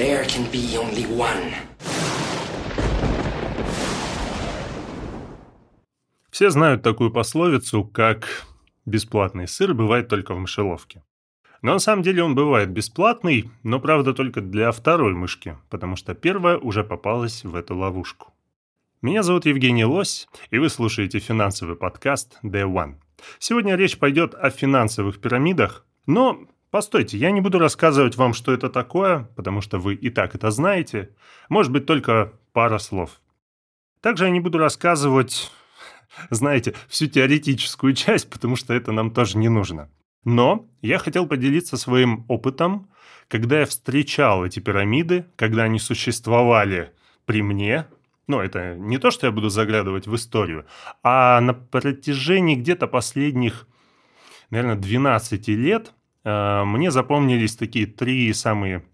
There can be only one. Все знают такую пословицу, как «бесплатный сыр бывает только в мышеловке». Но на самом деле он бывает бесплатный, но правда только для второй мышки, потому что первая уже попалась в эту ловушку. Меня зовут Евгений Лось, и вы слушаете финансовый подкаст Day One. Сегодня речь пойдет о финансовых пирамидах, но постойте, я не буду рассказывать вам, что это такое, потому что вы и так это знаете. Может быть, только пара слов. Также я не буду рассказывать, знаете, всю теоретическую часть, потому что это нам тоже не нужно. Но я хотел поделиться своим опытом, когда я встречал эти пирамиды, когда они существовали при мне. Ну, это не то, что я буду заглядывать в историю, а на протяжении где-то последних, наверное, 12 лет мне запомнились такие три самые,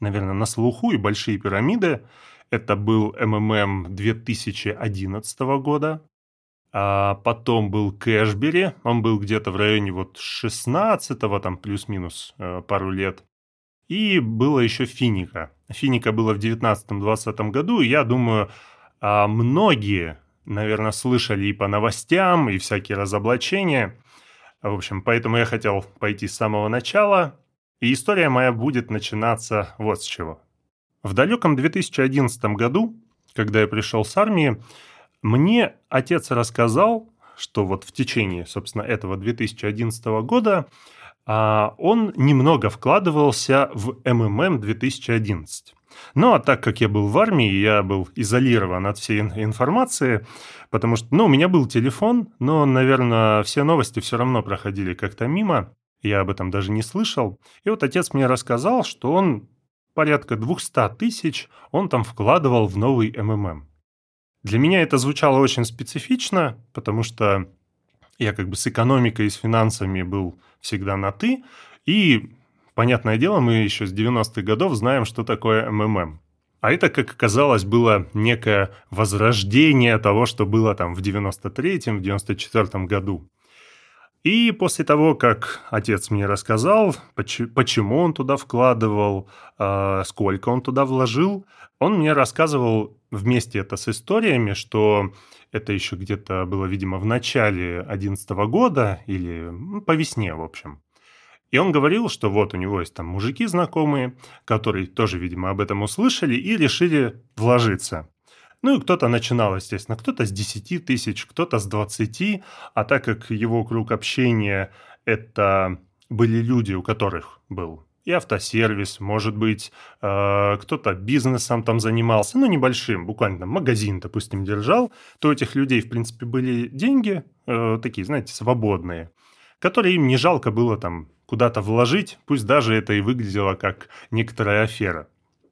наверное, на слуху и большие пирамиды. Это был МММ 2011 года, а потом был Кэшбери, он был где-то в районе вот 16-го, там плюс-минус э, пару лет. И было еще Финика. Финика было в 19-20 году, и я думаю, а, многие, наверное, слышали и по новостям, и всякие разоблачения. В общем, поэтому я хотел пойти с самого начала. И история моя будет начинаться вот с чего. В далеком 2011 году, когда я пришел с армии, мне отец рассказал, что вот в течение, собственно, этого 2011 года а, он немного вкладывался в МММ 2011. Ну, а так как я был в армии, я был изолирован от всей информации, потому что, ну, у меня был телефон, но, наверное, все новости все равно проходили как-то мимо, я об этом даже не слышал. И вот отец мне рассказал, что он порядка 200 тысяч он там вкладывал в новый МММ. Для меня это звучало очень специфично, потому что я как бы с экономикой и с финансами был всегда на «ты», и, понятное дело, мы еще с 90-х годов знаем, что такое МММ. А это, как оказалось, было некое возрождение того, что было там в 93-м, в 94-м году. И после того, как отец мне рассказал, почему он туда вкладывал, а, сколько он туда вложил, он мне рассказывал вместе это с историями, что это еще где-то было, видимо, в начале 2011 года или по весне, в общем. И он говорил, что вот у него есть там мужики знакомые, которые тоже, видимо, об этом услышали и решили вложиться. Ну и кто-то начинал, естественно, кто-то с 10 тысяч, кто-то с 20, а так как его круг общения – это были люди, у которых был и автосервис, может быть, э, кто-то бизнесом там занимался, ну, небольшим, буквально там магазин, допустим, держал, то у этих людей, в принципе, были деньги, э, такие, знаете, свободные, которые им не жалко было там куда-то вложить, пусть даже это и выглядело как некоторая афера.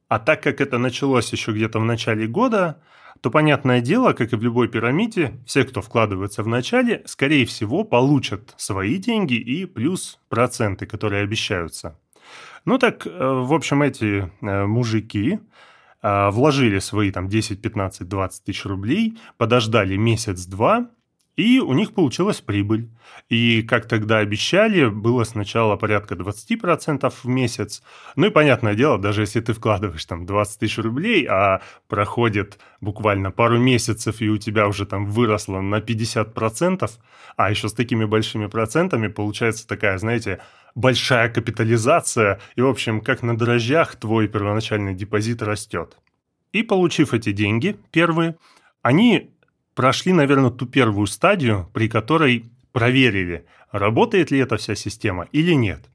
А так как это началось еще где-то в начале года, то, понятное дело, как и в любой пирамиде, все, кто вкладывается в начале, скорее всего, получат свои деньги и плюс проценты, которые обещаются. Ну так, э, в общем, эти э, мужики э, вложили свои там 10, 15, 20 тысяч рублей, подождали месяц-два, и у них получилась прибыль. И, как тогда обещали, было сначала порядка 20% в месяц. Ну и понятное дело, даже если ты вкладываешь там 20 тысяч рублей, а проходит буквально пару месяцев, и у тебя уже там выросло на 50%, а еще с такими большими процентами получается такая, знаете, большая капитализация, и, в общем, как на дрожжах твой первоначальный депозит растет. И получив эти деньги, первые, они прошли, наверное, ту первую стадию, при которой проверили, работает ли эта вся система или нет.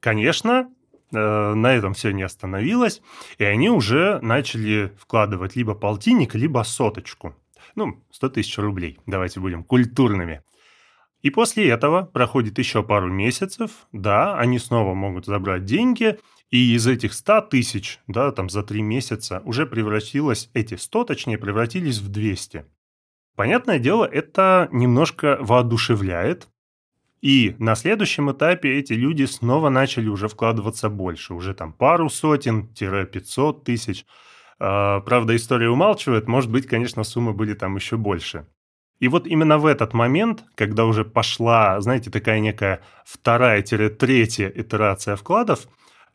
Конечно, э, на этом все не остановилось, и они уже начали вкладывать либо полтинник, либо соточку. Ну, 100 тысяч рублей, давайте будем культурными. И после этого проходит еще пару месяцев, да, они снова могут забрать деньги, и из этих 100 тысяч, да, там за 3 месяца уже превратилось, эти 100 точнее, превратились в 200. Понятное дело, это немножко воодушевляет. И на следующем этапе эти люди снова начали уже вкладываться больше, уже там пару сотен-500 тысяч. А, правда, история умалчивает, может быть, конечно, суммы были там еще больше. И вот именно в этот момент, когда уже пошла, знаете, такая некая вторая-третья итерация вкладов,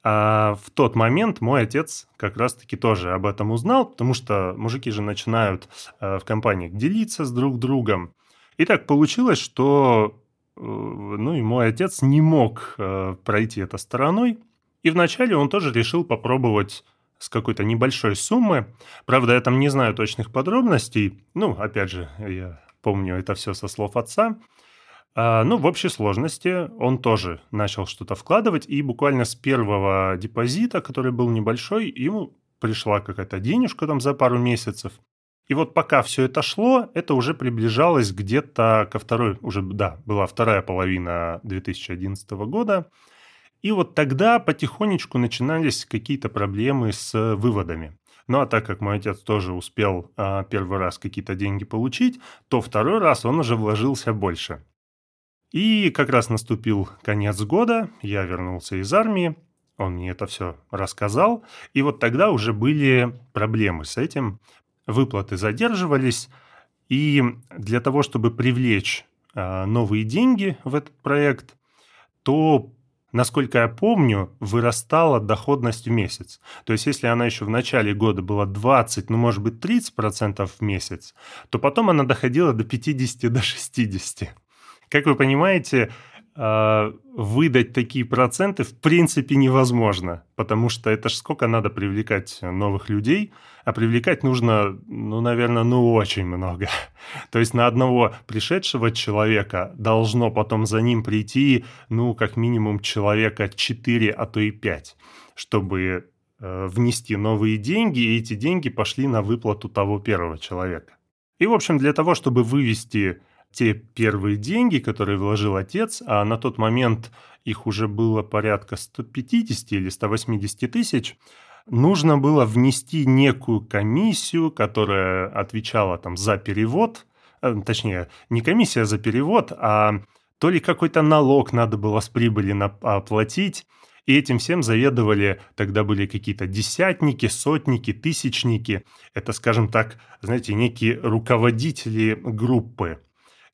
А в тот момент мой отец как раз-таки тоже об этом узнал, потому что мужики же начинают э, в компаниях делиться с друг другом. И так получилось, что э, ну и мой отец не мог э, пройти это стороной. И вначале он тоже решил попробовать с какой-то небольшой суммы. Правда, я там не знаю точных подробностей. Ну, опять же, я помню это все со слов отца. А, ну, в общей сложности он тоже начал что-то вкладывать, и буквально с первого депозита, который был небольшой, ему пришла какая-то денежка там за пару месяцев. И вот пока все это шло, это уже приближалось где-то ко второй, уже, да, была вторая половина 2011 года. И вот тогда потихонечку начинались какие-то проблемы с выводами. Ну а так как мой отец тоже успел а, первый раз какие-то деньги получить, то второй раз он уже вложился больше. И как раз наступил конец года, я вернулся из армии, он мне это все рассказал, и вот тогда уже были проблемы с этим, выплаты задерживались, и для того, чтобы привлечь э, новые деньги в этот проект, то, насколько я помню, вырастала доходность в месяц. То есть, если она еще в начале года была 20, ну, может быть, 30% в месяц, то потом она доходила до 50, до 60. Как вы понимаете, а, выдать такие проценты в принципе невозможно, потому что это ж сколько надо привлекать новых людей, а привлекать нужно, ну, наверное, ну, очень много. То есть на одного пришедшего человека должно потом за ним прийти, ну, как минимум человека 4, а то и 5, чтобы э, внести новые деньги, и эти деньги пошли на выплату того первого человека. И, в общем, для того, чтобы вывести те первые деньги, которые вложил отец, а на тот момент их уже было порядка 150 или 180 тысяч, нужно было внести некую комиссию, которая отвечала там за перевод, э, точнее, не комиссия за перевод, а то ли какой-то налог надо было с прибыли оплатить, и этим всем заведовали, тогда были какие-то десятники, сотники, тысячники. Это, скажем так, знаете, некие руководители группы.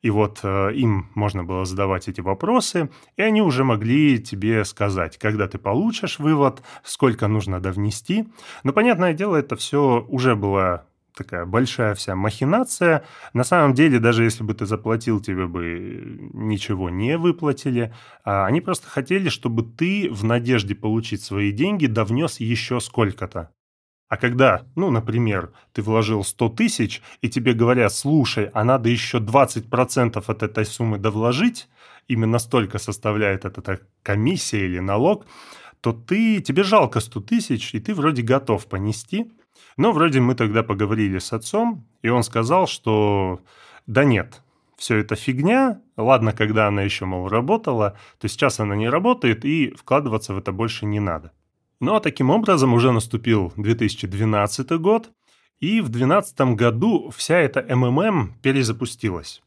И вот э, им можно было задавать эти вопросы, и они уже могли тебе сказать, когда ты получишь вывод, сколько нужно довнести. Но, понятное дело, это все уже была такая большая вся махинация. На самом деле, даже если бы ты заплатил, тебе бы ничего не выплатили. А они просто хотели, чтобы ты в надежде получить свои деньги довнес еще сколько-то. А когда, ну, например, ты вложил 100 тысяч, и тебе говорят, слушай, а надо еще 20% от этой суммы довложить, именно столько составляет эта комиссия или налог, то ты, тебе жалко 100 тысяч, и ты вроде готов понести. Но вроде мы тогда поговорили с отцом, и он сказал, что да нет, все это фигня, ладно, когда она еще, мол, работала, то сейчас она не работает, и вкладываться в это больше не надо. Ну а таким образом уже наступил 2012 год, и в 2012 году вся эта МММ перезапустилась.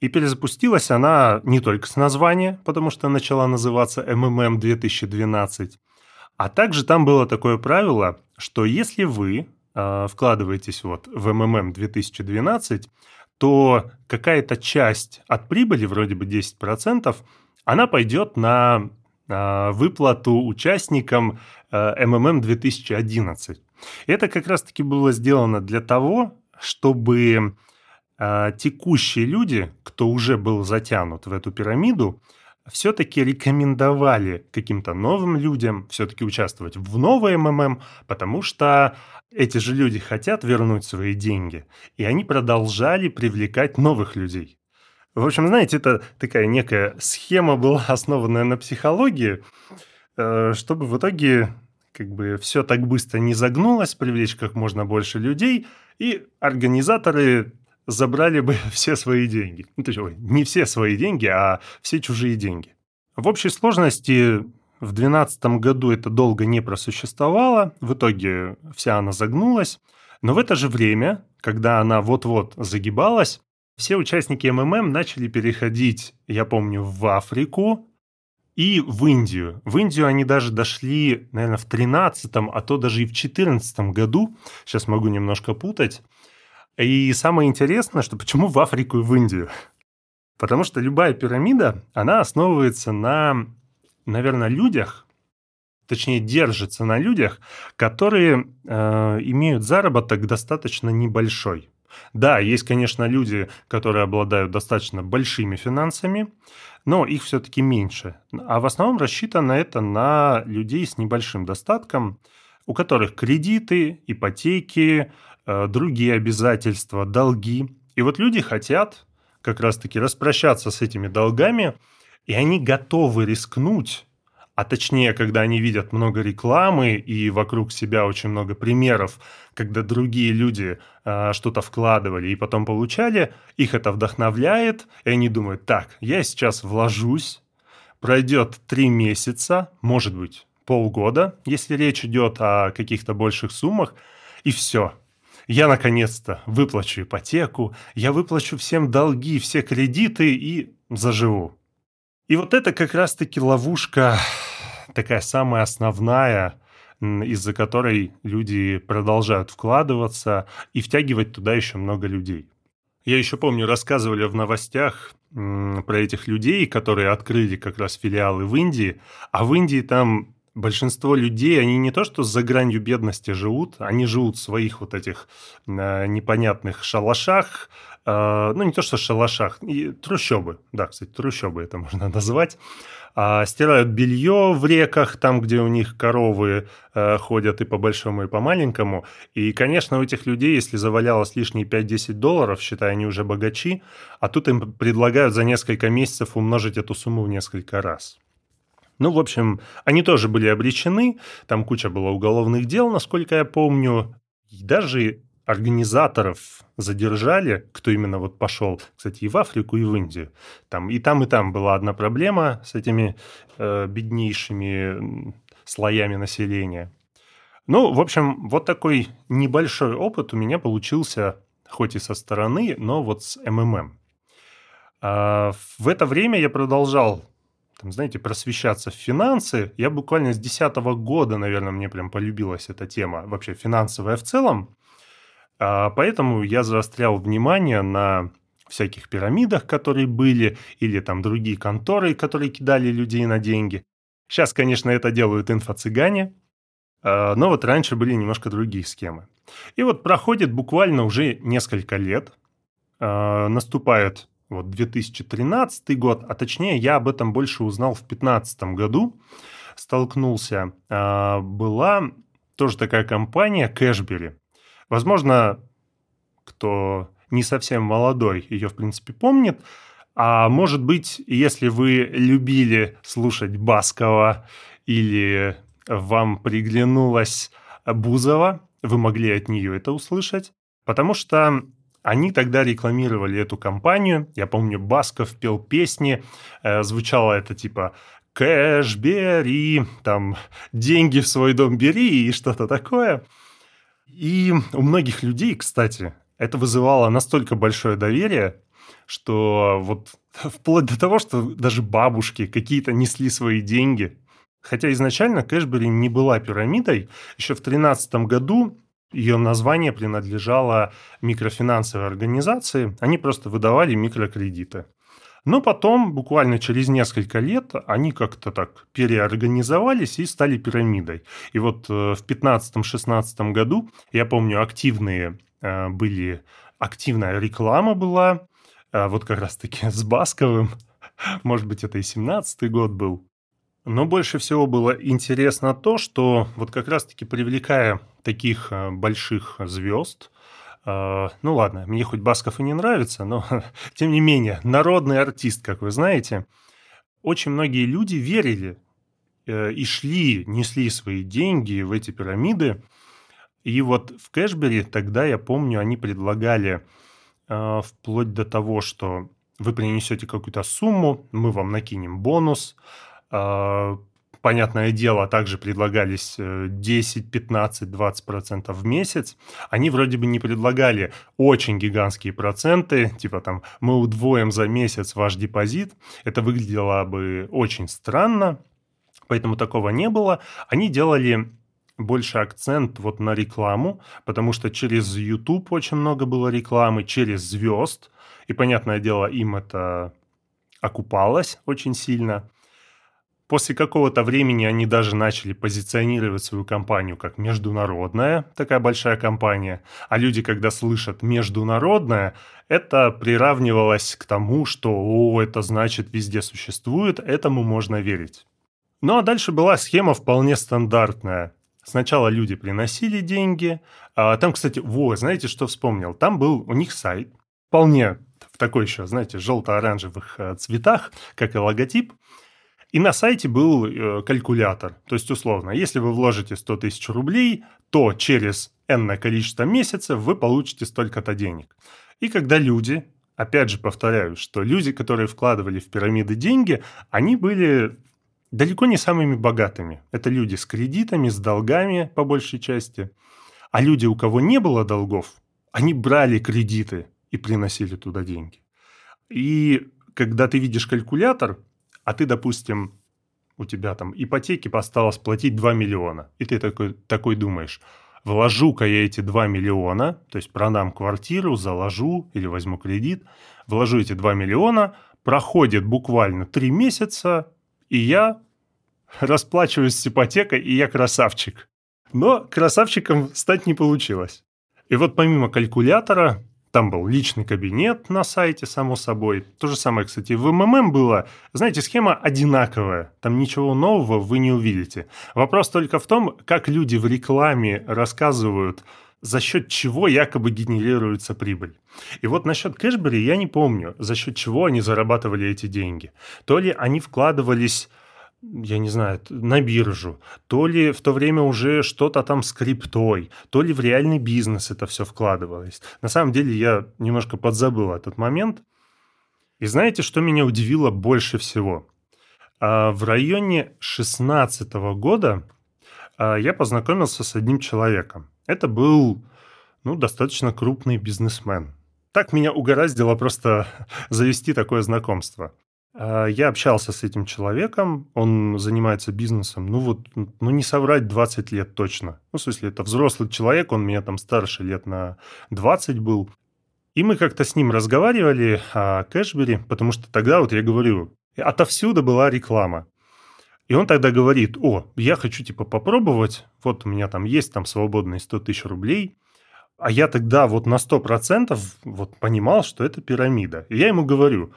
И перезапустилась она не только с названия, потому что начала называться МММ 2012, а также там было такое правило, что если вы э, вкладываетесь вот в МММ 2012, то какая-то часть от прибыли, вроде бы 10%, она пойдет на выплату участникам МММ 2011. Это как раз-таки было сделано для того, чтобы э, текущие люди, кто уже был затянут в эту пирамиду, все-таки рекомендовали каким-то новым людям все-таки участвовать в новой МММ, потому что эти же люди хотят вернуть свои деньги, и они продолжали привлекать новых людей. В общем, знаете, это такая некая схема была основанная на психологии, Э, чтобы в итоге как бы все так быстро не загнулось, привлечь как можно больше людей, и организаторы забрали бы все свои деньги. Ну, то есть, ой, не все свои деньги, а все чужие деньги. В общей сложности в 2012 году это долго не просуществовало, в итоге вся она загнулась, но в это же время, когда она вот-вот загибалась, все участники МММ начали переходить, я помню, в Африку, и в Индию. В Индию они даже дошли, наверное, в 13 а то даже и в 14 году. Сейчас могу немножко путать. И самое интересное, что почему в Африку и в Индию? Потому что любая пирамида, она основывается на, наверное, людях, точнее держится на людях, которые э, имеют заработок достаточно небольшой. Да, есть, конечно, люди, которые обладают достаточно большими финансами, но их все-таки меньше. А в основном рассчитано это на людей с небольшим достатком, у которых кредиты, ипотеки, э, другие обязательства, долги. И вот люди хотят как раз-таки распрощаться с этими долгами, и они готовы рискнуть а точнее, когда они видят много рекламы и вокруг себя очень много примеров, когда другие люди э, что-то вкладывали и потом получали, их это вдохновляет, и они думают, так, я сейчас вложусь, пройдет три месяца, может быть, полгода, если речь идет о каких-то больших суммах, и все. Я наконец-то выплачу ипотеку, я выплачу всем долги, все кредиты и заживу. И вот это как раз-таки ловушка такая самая основная, из-за которой люди продолжают вкладываться и втягивать туда еще много людей. Я еще помню, рассказывали в новостях про этих людей, которые открыли как раз филиалы в Индии, а в Индии там большинство людей, они не то что за гранью бедности живут, они живут в своих вот этих э, непонятных шалашах, э, ну не то что шалашах, и трущобы, да, кстати, трущобы это можно назвать, а, стирают белье в реках, там, где у них коровы э, ходят и по большому, и по маленькому. И, конечно, у этих людей, если завалялось лишние 5-10 долларов, считай, они уже богачи, а тут им предлагают за несколько месяцев умножить эту сумму в несколько раз. Ну, в общем, они тоже были обречены, там куча было уголовных дел, насколько я помню. И даже организаторов задержали, кто именно вот пошел, кстати, и в Африку, и в Индию. Там и там, и там была одна проблема с этими э, беднейшими слоями населения. Ну, в общем, вот такой небольшой опыт у меня получился, хоть и со стороны, но вот с МММ. А в это время я продолжал там, знаете, просвещаться в финансы. Я буквально с 2010 года, наверное, мне прям полюбилась эта тема, вообще финансовая в целом. А, поэтому я заострял внимание на всяких пирамидах, которые были, или там другие конторы, которые кидали людей на деньги. Сейчас, конечно, это делают инфо-цыгане, а, но вот раньше были немножко другие схемы. И вот проходит буквально уже несколько лет, а, наступает вот 2013 год, а точнее я об этом больше узнал в 2015 году, столкнулся. Была тоже такая компания Кэшбери. Возможно, кто не совсем молодой, ее, в принципе, помнит. А может быть, если вы любили слушать Баскова или вам приглянулась Бузова, вы могли от нее это услышать, потому что они тогда рекламировали эту компанию. Я помню, Басков пел песни, э, звучало это типа «Кэш бери», там «Деньги в свой дом бери» и что-то такое – и у многих людей, кстати, это вызывало настолько большое доверие, что вот вплоть до того, что даже бабушки какие-то несли свои деньги. Хотя изначально Кэшбери не была пирамидой. Еще в 2013 году ее название принадлежало микрофинансовой организации. Они просто выдавали микрокредиты. Но потом, буквально через несколько лет, они как-то так переорганизовались и стали пирамидой. И вот э, в 15-16 году, я помню, активные э, были, активная реклама была, э, вот как раз-таки с Басковым, может быть, это и 17 год был. Но больше всего было интересно то, что вот как раз-таки привлекая таких больших звезд, а, ну ладно, мне хоть Басков и не нравится, но тем не менее, народный артист, как вы знаете. Очень многие люди верили э, и шли, несли свои деньги в эти пирамиды. И вот в Кэшбери тогда, я помню, они предлагали э, вплоть до того, что вы принесете какую-то сумму, мы вам накинем бонус, понятное дело, также предлагались 10, 15, 20 процентов в месяц. Они вроде бы не предлагали очень гигантские проценты, типа там мы удвоим за месяц ваш депозит. Это выглядело бы очень странно, поэтому такого не было. Они делали больше акцент вот на рекламу, потому что через YouTube очень много было рекламы, через звезд, и, понятное дело, им это окупалось очень сильно – После какого-то времени они даже начали позиционировать свою компанию как международная, такая большая компания. А люди, когда слышат «международная», это приравнивалось к тому, что «о, это значит везде существует», этому можно верить. Ну а дальше была схема вполне стандартная. Сначала люди приносили деньги. А там, кстати, во, знаете, что вспомнил? Там был у них сайт, вполне в такой еще, знаете, желто-оранжевых э, цветах, как и логотип – и на сайте был э, калькулятор. То есть, условно, если вы вложите 100 тысяч рублей, то через энное количество месяцев вы получите столько-то денег. И когда люди, опять же повторяю, что люди, которые вкладывали в пирамиды деньги, они были далеко не самыми богатыми. Это люди с кредитами, с долгами по большей части. А люди, у кого не было долгов, они брали кредиты и приносили туда деньги. И когда ты видишь калькулятор, а ты, допустим, у тебя там ипотеки осталось платить 2 миллиона, и ты такой, такой думаешь, вложу-ка я эти 2 миллиона, то есть продам квартиру, заложу или возьму кредит, вложу эти 2 миллиона, проходит буквально 3 месяца, и я расплачиваюсь с ипотекой, и я красавчик. Но красавчиком стать не получилось. И вот помимо калькулятора, там был личный кабинет на сайте, само собой. То же самое, кстати, в МММ было. Знаете, схема одинаковая. Там ничего нового вы не увидите. Вопрос только в том, как люди в рекламе рассказывают, за счет чего якобы генерируется прибыль. И вот насчет Кэшбери я не помню, за счет чего они зарабатывали эти деньги. То ли они вкладывались я не знаю, на биржу, то ли в то время уже что-то там с криптой, то ли в реальный бизнес это все вкладывалось. На самом деле я немножко подзабыл этот момент. И знаете, что меня удивило больше всего? А, в районе 16 года а, я познакомился с одним человеком. Это был ну, достаточно крупный бизнесмен. Так меня угораздило просто завести такое знакомство. А, я общался с этим человеком, он занимается бизнесом, ну вот, ну не соврать, 20 лет точно. Ну, в смысле, это взрослый человек, он меня там старше лет на 20 был. И мы как-то с ним разговаривали о Кэшбери, потому что тогда, вот я говорю, отовсюду была реклама. И он тогда говорит, о, я хочу типа попробовать, вот у меня там есть там свободные 100 тысяч рублей, а я тогда вот на 100% вот понимал, что это пирамида. И я ему говорю,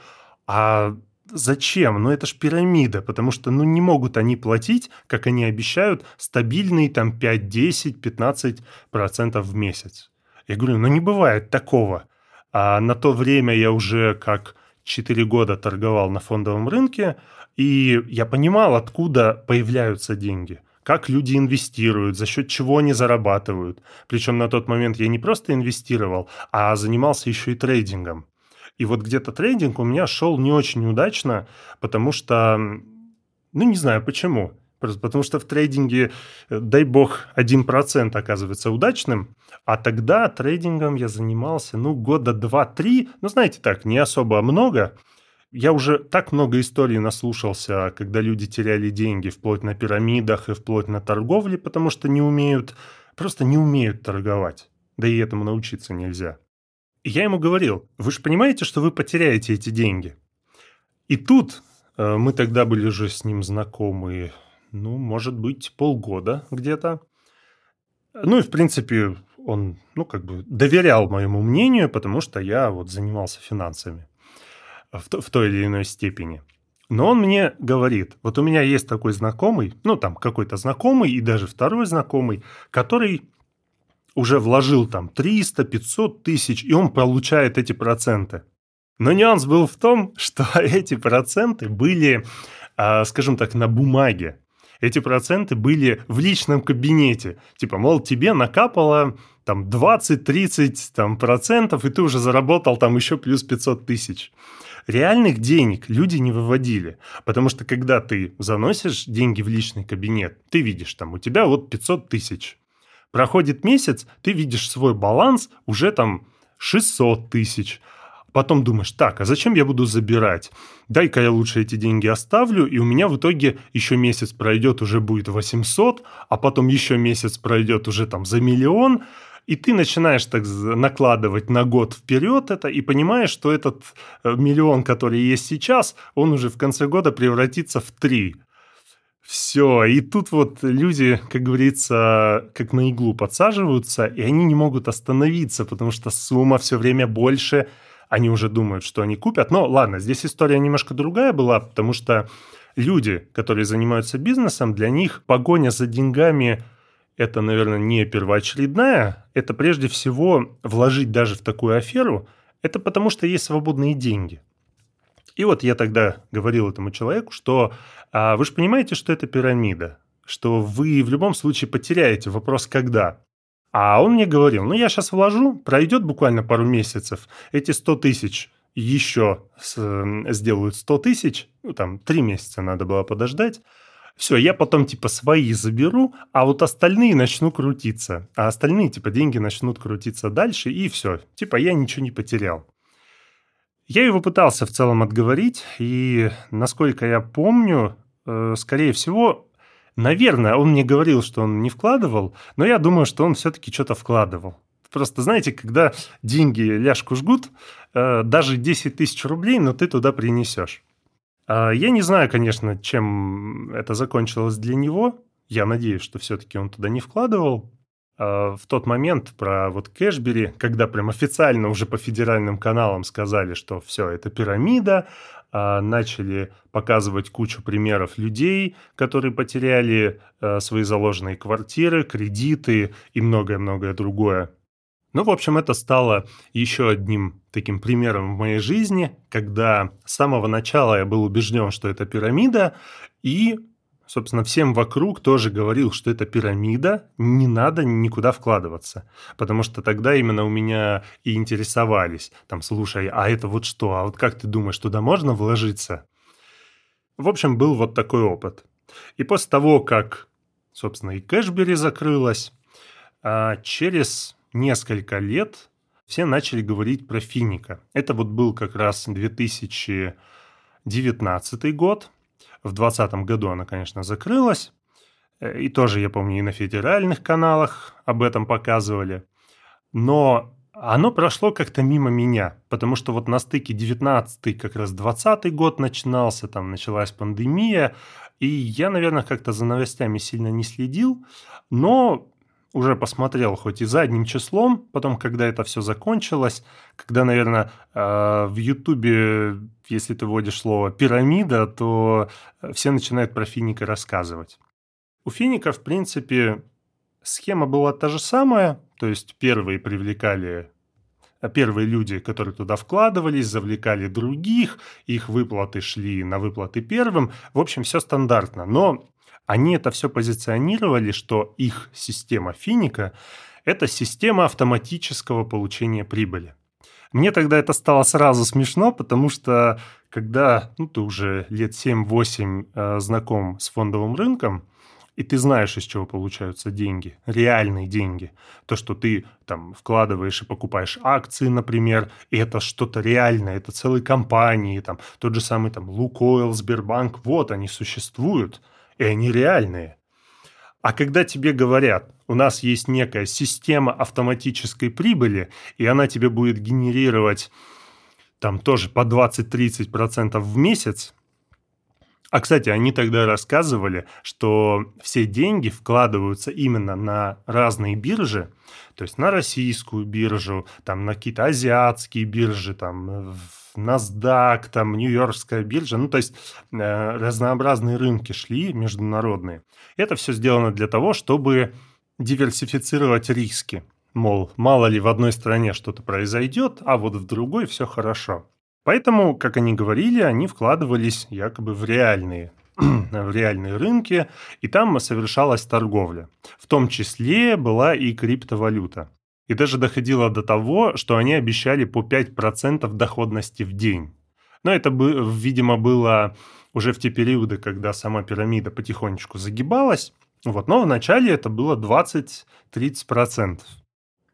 а Зачем? Ну это ж пирамида, потому что ну не могут они платить, как они обещают, стабильные там 5, 10, 15 процентов в месяц. Я говорю, ну не бывает такого. А на то время я уже как 4 года торговал на фондовом рынке, и я понимал, откуда появляются деньги – как люди инвестируют, за счет чего они зарабатывают. Причем на тот момент я не просто инвестировал, а занимался еще и трейдингом. И вот где-то трейдинг у меня шел не очень удачно, потому что, ну, не знаю почему. Просто потому что в трейдинге, э, дай бог, 1% оказывается удачным, а тогда трейдингом я занимался, ну, года 2-3, ну, знаете так, не особо много. Я уже так много историй наслушался, когда люди теряли деньги вплоть на пирамидах и вплоть на торговле, потому что не умеют, просто не умеют торговать. Да и этому научиться нельзя я ему говорил, вы же понимаете, что вы потеряете эти деньги. И тут э, мы тогда были уже с ним знакомы, ну, может быть, полгода где-то. Ну и, в принципе, он, ну, как бы доверял моему мнению, потому что я вот занимался финансами в, в той или иной степени. Но он мне говорит, вот у меня есть такой знакомый, ну, там какой-то знакомый и даже второй знакомый, который уже вложил там 300-500 тысяч, и он получает эти проценты. Но нюанс был в том, что эти проценты были, а, скажем так, на бумаге. Эти проценты были в личном кабинете. Типа, мол, тебе накапало там 20-30 там, процентов, и ты уже заработал там еще плюс 500 тысяч. Реальных денег люди не выводили, потому что когда ты заносишь деньги в личный кабинет, ты видишь там, у тебя вот 500 тысяч. Проходит месяц, ты видишь свой баланс уже там 600 тысяч. Потом думаешь, так, а зачем я буду забирать? Дай-ка я лучше эти деньги оставлю, и у меня в итоге еще месяц пройдет, уже будет 800, а потом еще месяц пройдет уже там за миллион, и ты начинаешь так накладывать на год вперед это и понимаешь, что этот э, миллион, который есть сейчас, он уже в конце года превратится в 3. Все, и тут вот люди, как говорится, как на иглу подсаживаются, и они не могут остановиться, потому что сумма все время больше, они уже думают, что они купят. Но ладно, здесь история немножко другая была, потому что люди, которые занимаются бизнесом, для них погоня за деньгами – это, наверное, не первоочередная, это прежде всего вложить даже в такую аферу, это потому что есть свободные деньги. И вот я тогда говорил этому человеку, что а вы же понимаете, что это пирамида, что вы в любом случае потеряете вопрос «когда?». А он мне говорил, ну я сейчас вложу, пройдет буквально пару месяцев, эти 100 тысяч еще с, сделают 100 тысяч, ну там 3 месяца надо было подождать, все, я потом типа свои заберу, а вот остальные начну крутиться. А остальные типа деньги начнут крутиться дальше, и все. Типа я ничего не потерял. Я его пытался в целом отговорить, и, насколько я помню, э, скорее всего, наверное, он мне говорил, что он не вкладывал, но я думаю, что он все-таки что-то вкладывал. Просто, знаете, когда деньги ляжку жгут, э, даже 10 тысяч рублей, но ты туда принесешь. А я не знаю, конечно, чем это закончилось для него. Я надеюсь, что все-таки он туда не вкладывал. А, в тот момент про вот Кэшбери, когда прям официально уже по федеральным каналам сказали, что все, это пирамида, а, начали показывать кучу примеров людей, которые потеряли а, свои заложенные квартиры, кредиты и многое-многое другое. Ну, в общем, это стало еще одним таким примером в моей жизни, когда с самого начала я был убежден, что это пирамида, и собственно, всем вокруг тоже говорил, что это пирамида, не надо никуда вкладываться. Потому что тогда именно у меня и интересовались. Там, слушай, а это вот что? А вот как ты думаешь, туда можно вложиться? В общем, был вот такой опыт. И после того, как, собственно, и Кэшбери закрылась, а через несколько лет все начали говорить про Финика. Это вот был как раз 2019 год – в 2020 году она, конечно, закрылась. Э, и тоже, я помню, и на федеральных каналах об этом показывали. Но оно прошло как-то мимо меня, потому что вот на стыке 19 как раз 20 год начинался, там началась пандемия, и я, наверное, как-то за новостями сильно не следил, но уже посмотрел хоть и задним числом, потом, когда это все закончилось, когда, наверное, э, в Ютубе, если ты вводишь слово «пирамида», то все начинают про финика рассказывать. У финика, в принципе, схема была та же самая, то есть первые привлекали э, первые люди, которые туда вкладывались, завлекали других, их выплаты шли на выплаты первым. В общем, все стандартно. Но они это все позиционировали, что их система финика – это система автоматического получения прибыли. Мне тогда это стало сразу смешно, потому что когда ну, ты уже лет 7-8 э, знаком с фондовым рынком, и ты знаешь, из чего получаются деньги, реальные деньги. То, что ты там вкладываешь и покупаешь акции, например, и это что-то реальное, это целые компании, там тот же самый там Лукойл, Сбербанк, вот они существуют – и они реальные. А когда тебе говорят, у нас есть некая система автоматической прибыли, и она тебе будет генерировать там тоже по 20-30% в месяц, а, кстати, они тогда рассказывали, что все деньги вкладываются именно на разные биржи, то есть на российскую биржу, там на какие-то азиатские биржи, там NASDAQ, там Нью-Йоркская биржа, ну то есть э, разнообразные рынки шли международные. Это все сделано для того, чтобы диверсифицировать риски. Мол, мало ли в одной стране что-то произойдет, а вот в другой все хорошо. Поэтому, как они говорили, они вкладывались якобы в реальные в реальные рынки, и там совершалась торговля. В том числе была и криптовалюта. И даже доходило до того, что они обещали по 5% доходности в день. Но это, видимо, было уже в те периоды, когда сама пирамида потихонечку загибалась. Вот, но вначале это было 20-30%.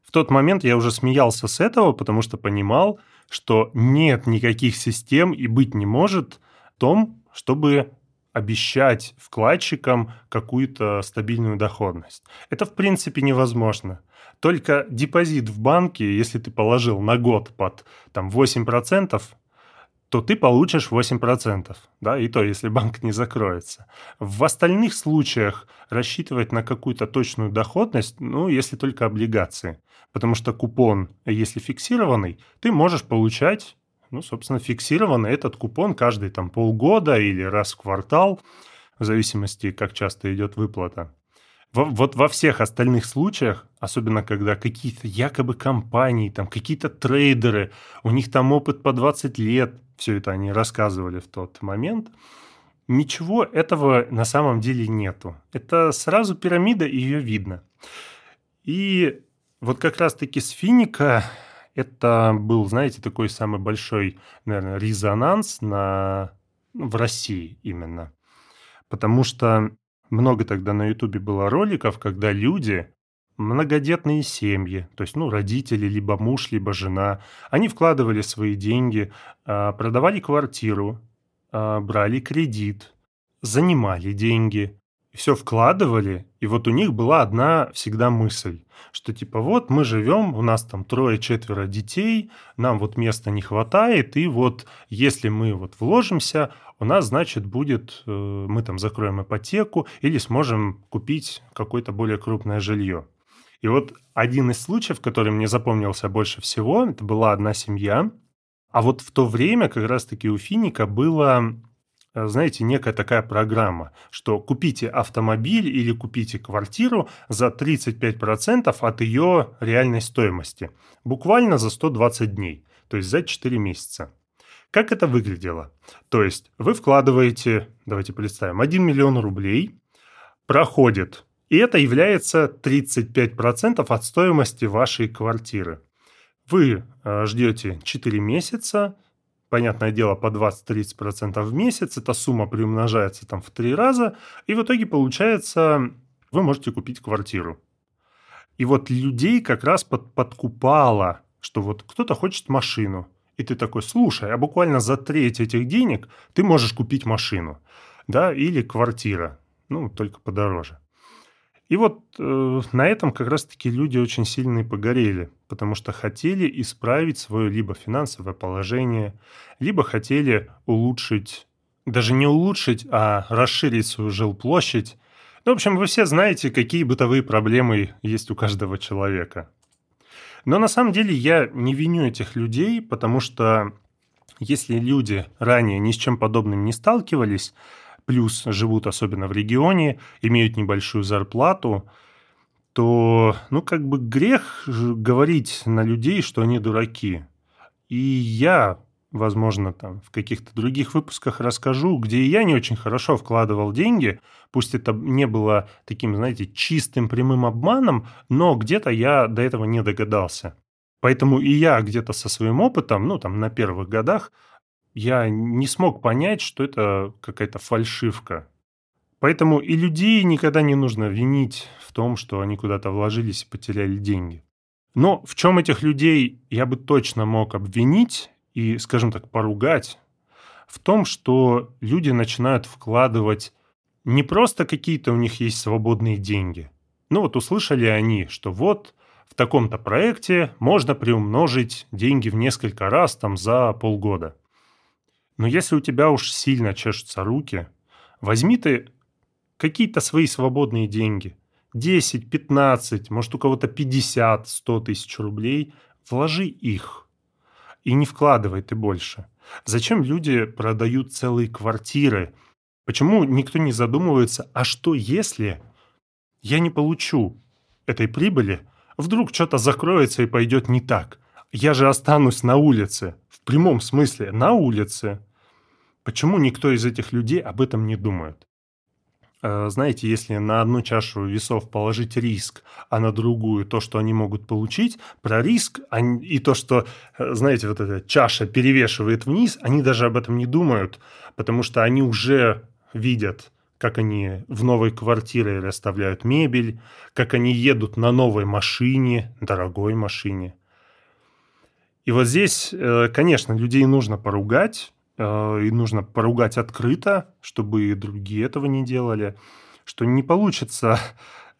В тот момент я уже смеялся с этого, потому что понимал, что нет никаких систем и быть не может в том, чтобы обещать вкладчикам какую-то стабильную доходность. Это в принципе невозможно. Только депозит в банке, если ты положил на год под там, 8%, то ты получишь 8%, да, и то, если банк не закроется. В остальных случаях рассчитывать на какую-то точную доходность, ну, если только облигации. Потому что купон, если фиксированный, ты можешь получать, ну, собственно, фиксированный этот купон каждый там полгода или раз в квартал, в зависимости, как часто идет выплата. Во, вот во всех остальных случаях, особенно когда какие-то якобы компании, там какие-то трейдеры, у них там опыт по 20 лет, все это они рассказывали в тот момент, ничего этого на самом деле нету. Это сразу пирамида, и ее видно. И вот как раз-таки с Финика это был, знаете, такой самый большой, наверное, резонанс на, в России именно. Потому что много тогда на Ютубе было роликов, когда люди, многодетные семьи, то есть, ну, родители, либо муж, либо жена, они вкладывали свои деньги, а, продавали квартиру, а, брали кредит, занимали деньги, все вкладывали, и вот у них была одна всегда мысль, что типа вот мы живем, у нас там трое-четверо детей, нам вот места не хватает, и вот если мы вот вложимся, у нас, значит, будет, э, мы там закроем ипотеку или сможем купить какое-то более крупное жилье. И вот один из случаев, который мне запомнился больше всего, это была одна семья, а вот в то время как раз-таки у Финика было Э, знаете, некая такая программа, что купите автомобиль или купите квартиру за 35% от ее реальной стоимости. Буквально за 120 дней, то есть за 4 месяца. Как это выглядело? То есть вы вкладываете, давайте представим, 1 миллион рублей, проходит, и это является 35% от стоимости вашей квартиры. Вы э, ждете 4 месяца, понятное дело, по 20-30% в месяц, эта сумма приумножается там в три раза, и в итоге получается, вы можете купить квартиру. И вот людей как раз под, подкупало, что вот кто-то хочет машину, и ты такой, слушай, а буквально за треть этих денег ты можешь купить машину, да, или квартира, ну, только подороже. И вот э, на этом как раз-таки люди очень сильно и погорели, потому что хотели исправить свое либо финансовое положение, либо хотели улучшить, даже не улучшить, а расширить свою жилплощадь. Ну, в общем, вы все знаете, какие бытовые проблемы есть у каждого человека. Но на самом деле я не виню этих людей, потому что если люди ранее ни с чем подобным не сталкивались, плюс живут особенно в регионе, имеют небольшую зарплату, то, ну, как бы грех говорить на людей, что они дураки. И я, возможно, там в каких-то других выпусках расскажу, где я не очень хорошо вкладывал деньги, пусть это не было таким, знаете, чистым прямым обманом, но где-то я до этого не догадался. Поэтому и я где-то со своим опытом, ну, там, на первых годах, я не смог понять, что это какая-то фальшивка. Поэтому и людей никогда не нужно винить в том, что они куда-то вложились и потеряли деньги. Но в чем этих людей я бы точно мог обвинить и, скажем так, поругать, в том, что люди начинают вкладывать не просто какие-то у них есть свободные деньги. Ну вот услышали они, что вот в таком-то проекте можно приумножить деньги в несколько раз там за полгода – но если у тебя уж сильно чешутся руки, возьми ты какие-то свои свободные деньги. 10, 15, может у кого-то 50, 100 тысяч рублей. Вложи их. И не вкладывай ты больше. Зачем люди продают целые квартиры? Почему никто не задумывается, а что если я не получу этой прибыли, вдруг что-то закроется и пойдет не так? Я же останусь на улице, в прямом смысле, на улице. Почему никто из этих людей об этом не думает? Э, знаете, если на одну чашу весов положить риск, а на другую то, что они могут получить, про риск и то, что, э, знаете, вот эта чаша перевешивает вниз, они даже об этом не думают, потому что они уже видят, как они в новой квартире расставляют мебель, как они едут на новой машине, дорогой машине. И вот здесь, э, конечно, людей нужно поругать, и нужно поругать открыто, чтобы и другие этого не делали, что не получится,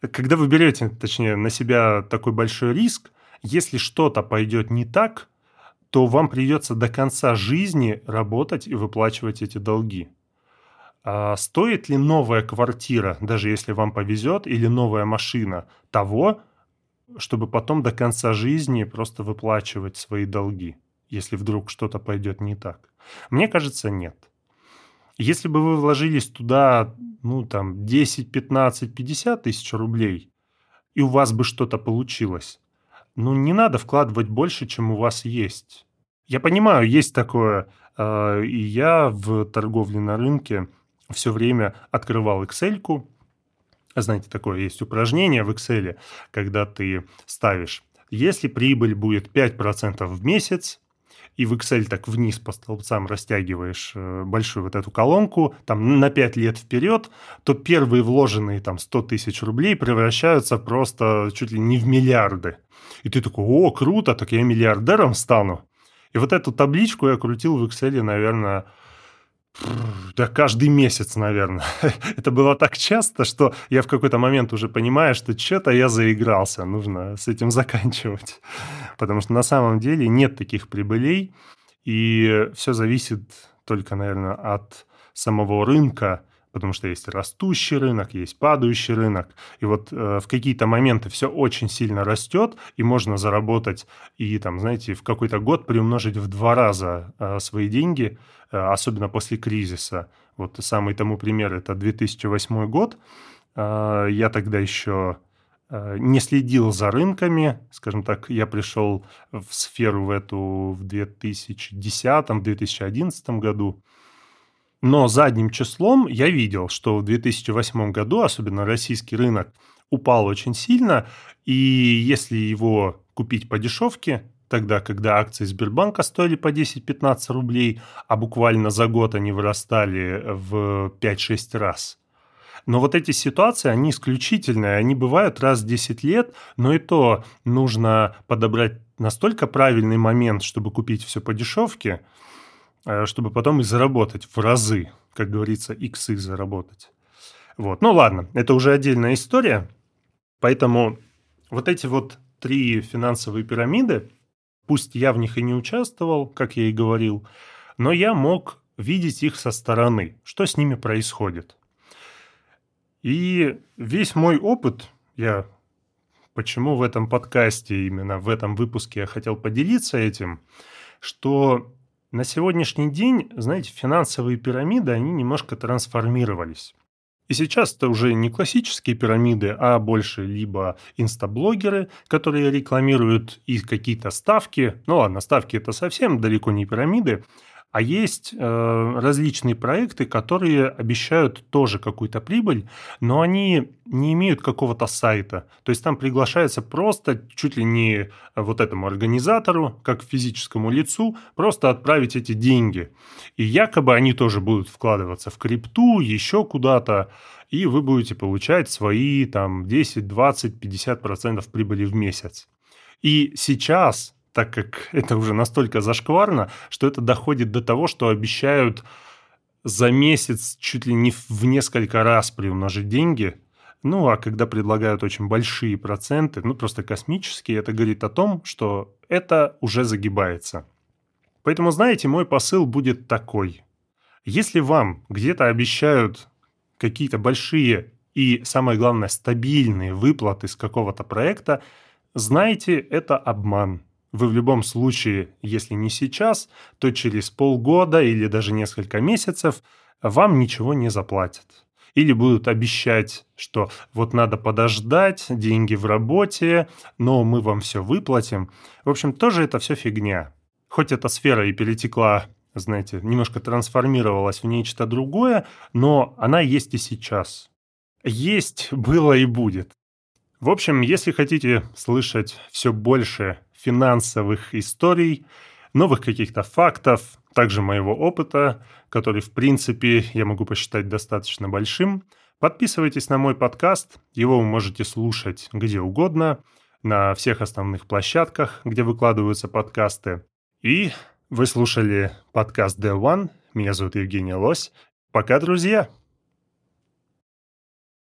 когда вы берете, точнее, на себя такой большой риск, если что-то пойдет не так, то вам придется до конца жизни работать и выплачивать эти долги. А стоит ли новая квартира, даже если вам повезет, или новая машина того, чтобы потом до конца жизни просто выплачивать свои долги, если вдруг что-то пойдет не так? Мне кажется, нет. Если бы вы вложились туда, ну, там, 10, 15, 50 тысяч рублей, и у вас бы что-то получилось, ну, не надо вкладывать больше, чем у вас есть. Я понимаю, есть такое, э, и я в торговле на рынке все время открывал Excel, знаете, такое есть упражнение в Excel, когда ты ставишь, если прибыль будет 5% в месяц, и в Excel так вниз по столбцам растягиваешь э, большую вот эту колонку, там на 5 лет вперед, то первые вложенные там 100 тысяч рублей превращаются просто чуть ли не в миллиарды. И ты такой, о, круто, так я миллиардером стану. И вот эту табличку я крутил в Excel, наверное, да каждый месяц, наверное. Это было так часто, что я в какой-то момент уже понимаю, что что-то я заигрался, нужно с этим заканчивать. Потому что на самом деле нет таких прибылей, и все зависит только, наверное, от самого рынка, потому что есть растущий рынок, есть падающий рынок. И вот э, в какие-то моменты все очень сильно растет, и можно заработать и, там, знаете, в какой-то год приумножить в два раза э, свои деньги, э, особенно после кризиса. Вот самый тому пример – это 2008 год. Э, я тогда еще э, не следил за рынками, скажем так, я пришел в сферу в эту в 2010-2011 году, но задним числом я видел, что в 2008 году, особенно российский рынок, упал очень сильно, и если его купить по дешевке, тогда, когда акции Сбербанка стоили по 10-15 рублей, а буквально за год они вырастали в 5-6 раз. Но вот эти ситуации, они исключительные, они бывают раз в 10 лет, но и то нужно подобрать настолько правильный момент, чтобы купить все по дешевке – чтобы потом и заработать в разы, как говорится, иксы заработать. Вот. Ну ладно, это уже отдельная история. Поэтому вот эти вот три финансовые пирамиды, пусть я в них и не участвовал, как я и говорил, но я мог видеть их со стороны, что с ними происходит. И весь мой опыт, я почему в этом подкасте, именно в этом выпуске я хотел поделиться этим, что на сегодняшний день, знаете, финансовые пирамиды, они немножко трансформировались. И сейчас это уже не классические пирамиды, а больше либо инстаблогеры, которые рекламируют и какие-то ставки. Ну ладно, ставки это совсем далеко не пирамиды, а есть э, различные проекты, которые обещают тоже какую-то прибыль, но они не имеют какого-то сайта. То есть там приглашается просто чуть ли не вот этому организатору, как физическому лицу, просто отправить эти деньги. И якобы они тоже будут вкладываться в крипту, еще куда-то, и вы будете получать свои там 10, 20, 50 процентов прибыли в месяц. И сейчас так как это уже настолько зашкварно, что это доходит до того, что обещают за месяц чуть ли не в несколько раз приумножить деньги. Ну, а когда предлагают очень большие проценты, ну, просто космические, это говорит о том, что это уже загибается. Поэтому, знаете, мой посыл будет такой. Если вам где-то обещают какие-то большие и, самое главное, стабильные выплаты с какого-то проекта, знайте, это обман – вы в любом случае, если не сейчас, то через полгода или даже несколько месяцев вам ничего не заплатят. Или будут обещать, что вот надо подождать, деньги в работе, но мы вам все выплатим. В общем, тоже это все фигня. Хоть эта сфера и перетекла, знаете, немножко трансформировалась в нечто другое, но она есть и сейчас. Есть, было и будет. В общем, если хотите слышать все больше финансовых историй, новых каких-то фактов, также моего опыта, который, в принципе, я могу посчитать достаточно большим. Подписывайтесь на мой подкаст, его вы можете слушать где угодно, на всех основных площадках, где выкладываются подкасты. И вы слушали подкаст The One, меня зовут Евгений Лось. Пока, друзья!